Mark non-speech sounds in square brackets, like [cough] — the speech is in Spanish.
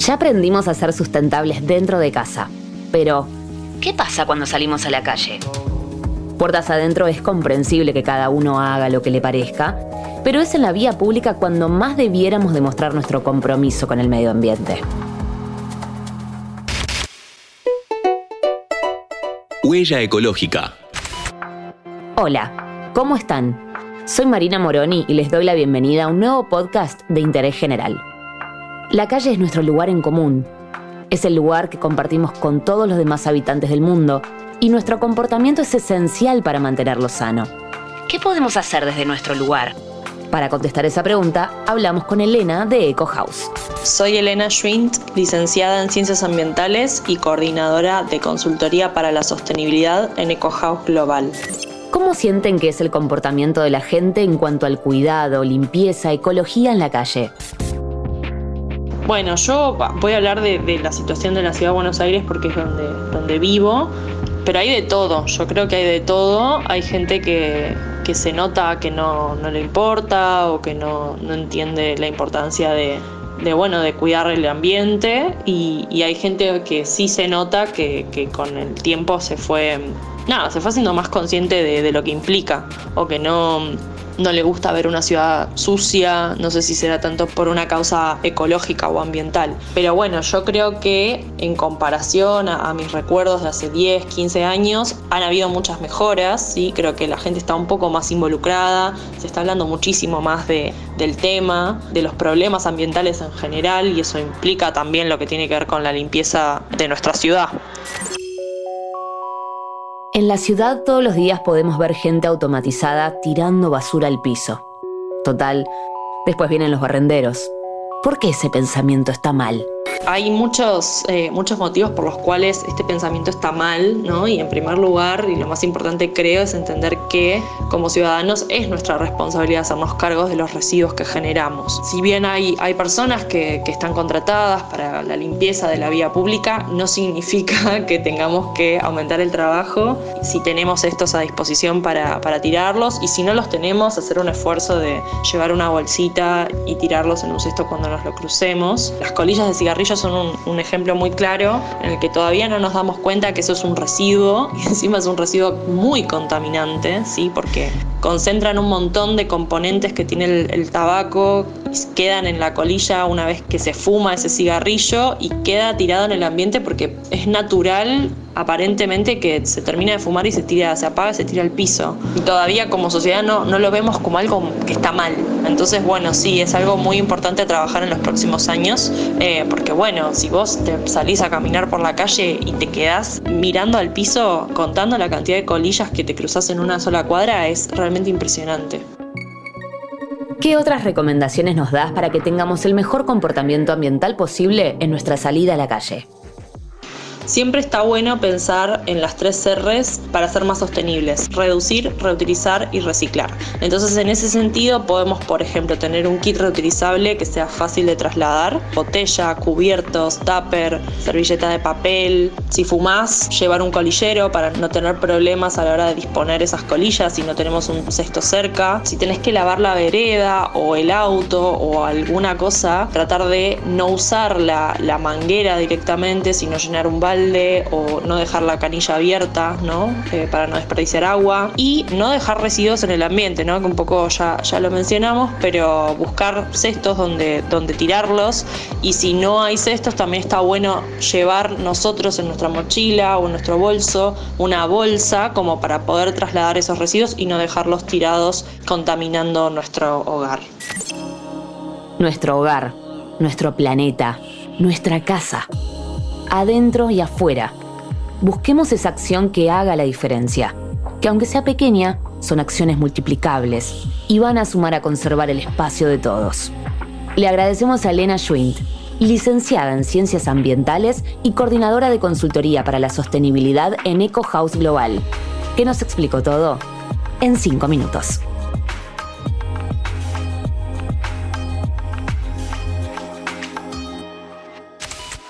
Ya aprendimos a ser sustentables dentro de casa, pero ¿qué pasa cuando salimos a la calle? Puertas adentro es comprensible que cada uno haga lo que le parezca, pero es en la vía pública cuando más debiéramos demostrar nuestro compromiso con el medio ambiente. Huella ecológica. Hola, ¿cómo están? Soy Marina Moroni y les doy la bienvenida a un nuevo podcast de interés general. La calle es nuestro lugar en común. Es el lugar que compartimos con todos los demás habitantes del mundo y nuestro comportamiento es esencial para mantenerlo sano. ¿Qué podemos hacer desde nuestro lugar? Para contestar esa pregunta, hablamos con Elena de Eco House. Soy Elena Schwint, licenciada en Ciencias Ambientales y coordinadora de consultoría para la sostenibilidad en Eco House Global. ¿Cómo sienten que es el comportamiento de la gente en cuanto al cuidado, limpieza, ecología en la calle? Bueno, yo voy a hablar de, la situación de la ciudad de Buenos Aires porque es donde, donde vivo, pero hay de todo, yo creo que hay de todo. Hay gente que, se nota que no, le importa o que no, entiende la importancia de, bueno, de cuidar el ambiente y, hay gente que sí se nota que, que con el tiempo se fue nada, se fue haciendo más consciente de, lo que implica o que no, no le gusta ver una ciudad sucia, no sé si será tanto por una causa ecológica o ambiental. Pero bueno, yo creo que en comparación a, mis recuerdos de hace 10, 15 años, han habido muchas mejoras, ¿sí? creo que la gente está un poco más involucrada, se está hablando muchísimo más de, del tema, de los problemas ambientales en general y eso implica también lo que tiene que ver con la limpieza de nuestra ciudad. En la ciudad todos los días podemos ver gente automatizada tirando basura al piso. Total, después vienen los barrenderos. ¿Por qué ese pensamiento está mal? Hay muchos, eh, muchos motivos por los cuales este pensamiento está mal, ¿no? Y en primer lugar, y lo más importante creo, es entender que como ciudadanos es nuestra responsabilidad hacernos cargos de los residuos que generamos. Si bien hay, hay personas que, que están contratadas para la limpieza de la vía pública, no significa [laughs] que tengamos que aumentar el trabajo si tenemos estos a disposición para, para tirarlos y si no los tenemos, hacer un esfuerzo de llevar una bolsita y tirarlos en un cesto cuando nos lo crucemos. Las colillas de son un, ejemplo muy claro en el que todavía no nos damos cuenta que eso es un residuo [laughs] y encima es un residuo muy contaminante, ¿sí? porque concentran un montón de componentes que tiene el, el tabaco, quedan en la colilla una vez que se fuma ese cigarrillo y queda tirado en el ambiente porque es natural aparentemente que se termina de fumar y se tira, se apaga se tira al piso. Y todavía como sociedad no, no lo vemos como algo que está mal. Entonces, bueno, sí, es algo muy importante trabajar en los próximos años, eh, porque bueno, si vos te salís a caminar por la calle y te quedás mirando al piso, contando la cantidad de colillas que te cruzas en una sola cuadra, es realmente impresionante. ¿Qué otras recomendaciones nos das para que tengamos el mejor comportamiento ambiental posible en nuestra salida a la calle? Siempre está bueno pensar en las tres R's para ser más sostenibles, reducir, reutilizar y reciclar. Entonces en ese sentido podemos, por ejemplo, tener un kit reutilizable que sea fácil de trasladar, botella, cubiertos, tupper, servilleta de papel. Si fumás, llevar un colillero para no tener problemas a la hora de disponer esas colillas si no tenemos un cesto cerca. Si tenés que lavar la vereda o el auto o alguna cosa, tratar de no usar la, la manguera directamente, sino llenar un balde o no dejar la canilla abierta, ¿no? Eh, para no desperdiciar agua y no dejar residuos en el ambiente, ¿no? Que un poco ya, ya lo mencionamos, pero buscar cestos donde, donde tirarlos y si no hay cestos también está bueno llevar nosotros en nuestra mochila o en nuestro bolso una bolsa como para poder trasladar esos residuos y no dejarlos tirados contaminando nuestro hogar. Nuestro hogar, nuestro planeta, nuestra casa adentro y afuera. Busquemos esa acción que haga la diferencia, que aunque sea pequeña, son acciones multiplicables y van a sumar a conservar el espacio de todos. Le agradecemos a Elena Schwint, licenciada en Ciencias Ambientales y coordinadora de consultoría para la sostenibilidad en Eco House Global, que nos explicó todo en cinco minutos.